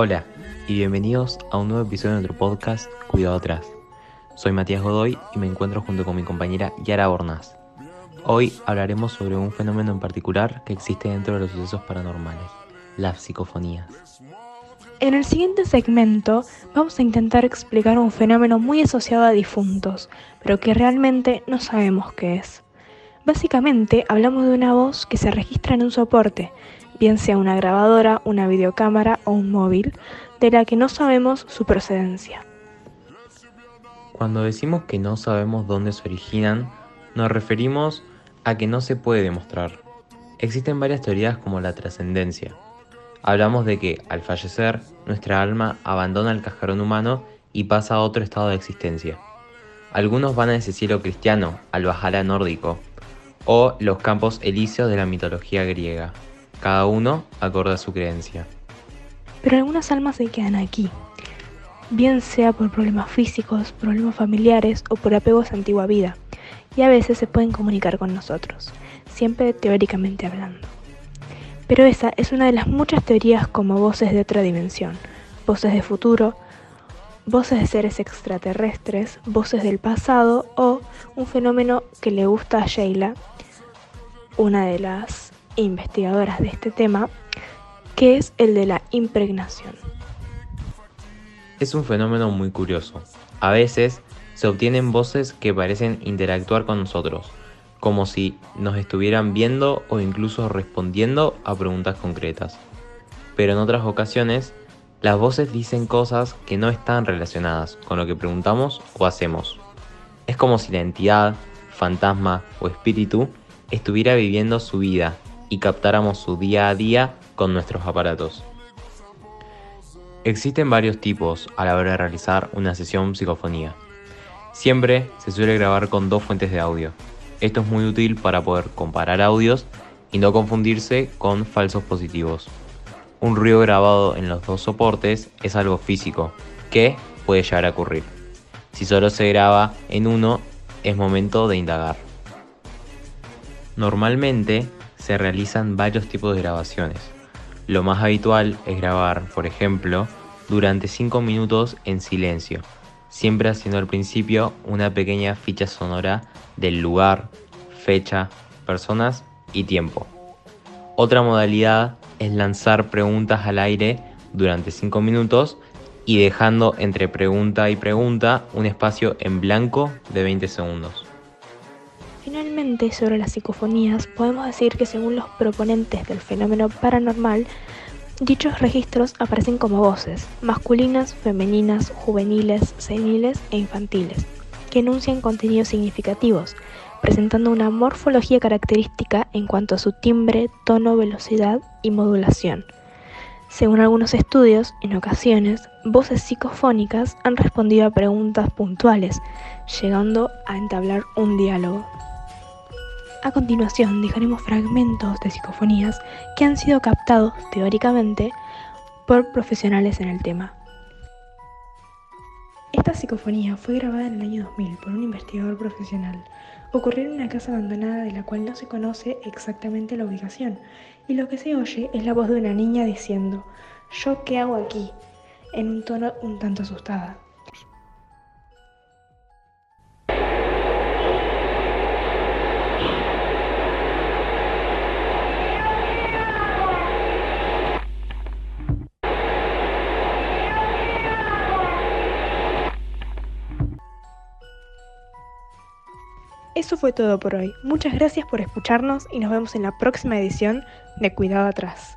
Hola y bienvenidos a un nuevo episodio de nuestro podcast Cuidado Atrás. Soy Matías Godoy y me encuentro junto con mi compañera Yara Bornaz. Hoy hablaremos sobre un fenómeno en particular que existe dentro de los sucesos paranormales, las psicofonías. En el siguiente segmento vamos a intentar explicar un fenómeno muy asociado a difuntos, pero que realmente no sabemos qué es. Básicamente hablamos de una voz que se registra en un soporte, bien sea una grabadora, una videocámara o un móvil, de la que no sabemos su procedencia. Cuando decimos que no sabemos dónde se originan, nos referimos a que no se puede demostrar. Existen varias teorías como la trascendencia. Hablamos de que al fallecer, nuestra alma abandona el cascarón humano y pasa a otro estado de existencia. Algunos van a ese cielo cristiano, al Bajala nórdico, o los campos elíseos de la mitología griega cada uno acorde a su creencia. Pero algunas almas se quedan aquí, bien sea por problemas físicos, problemas familiares o por apegos a antigua vida, y a veces se pueden comunicar con nosotros, siempre teóricamente hablando. Pero esa es una de las muchas teorías como voces de otra dimensión, voces de futuro, voces de seres extraterrestres, voces del pasado o un fenómeno que le gusta a Sheila, una de las investigadoras de este tema, que es el de la impregnación. Es un fenómeno muy curioso. A veces se obtienen voces que parecen interactuar con nosotros, como si nos estuvieran viendo o incluso respondiendo a preguntas concretas. Pero en otras ocasiones, las voces dicen cosas que no están relacionadas con lo que preguntamos o hacemos. Es como si la entidad, fantasma o espíritu estuviera viviendo su vida y captáramos su día a día con nuestros aparatos. Existen varios tipos a la hora de realizar una sesión psicofonía. Siempre se suele grabar con dos fuentes de audio. Esto es muy útil para poder comparar audios y no confundirse con falsos positivos. Un ruido grabado en los dos soportes es algo físico, que puede llegar a ocurrir. Si solo se graba en uno, es momento de indagar. Normalmente se realizan varios tipos de grabaciones. Lo más habitual es grabar, por ejemplo, durante 5 minutos en silencio, siempre haciendo al principio una pequeña ficha sonora del lugar, fecha, personas y tiempo. Otra modalidad es lanzar preguntas al aire durante 5 minutos y dejando entre pregunta y pregunta un espacio en blanco de 20 segundos. Finalmente, sobre las psicofonías, podemos decir que según los proponentes del fenómeno paranormal, dichos registros aparecen como voces, masculinas, femeninas, juveniles, seniles e infantiles, que enuncian contenidos significativos, presentando una morfología característica en cuanto a su timbre, tono, velocidad y modulación. Según algunos estudios, en ocasiones, voces psicofónicas han respondido a preguntas puntuales, llegando a entablar un diálogo. A continuación dejaremos fragmentos de psicofonías que han sido captados teóricamente por profesionales en el tema. Esta psicofonía fue grabada en el año 2000 por un investigador profesional. Ocurrió en una casa abandonada de la cual no se conoce exactamente la ubicación, y lo que se oye es la voz de una niña diciendo, ¿yo qué hago aquí? en un tono un tanto asustada. Eso fue todo por hoy. Muchas gracias por escucharnos y nos vemos en la próxima edición de Cuidado Atrás.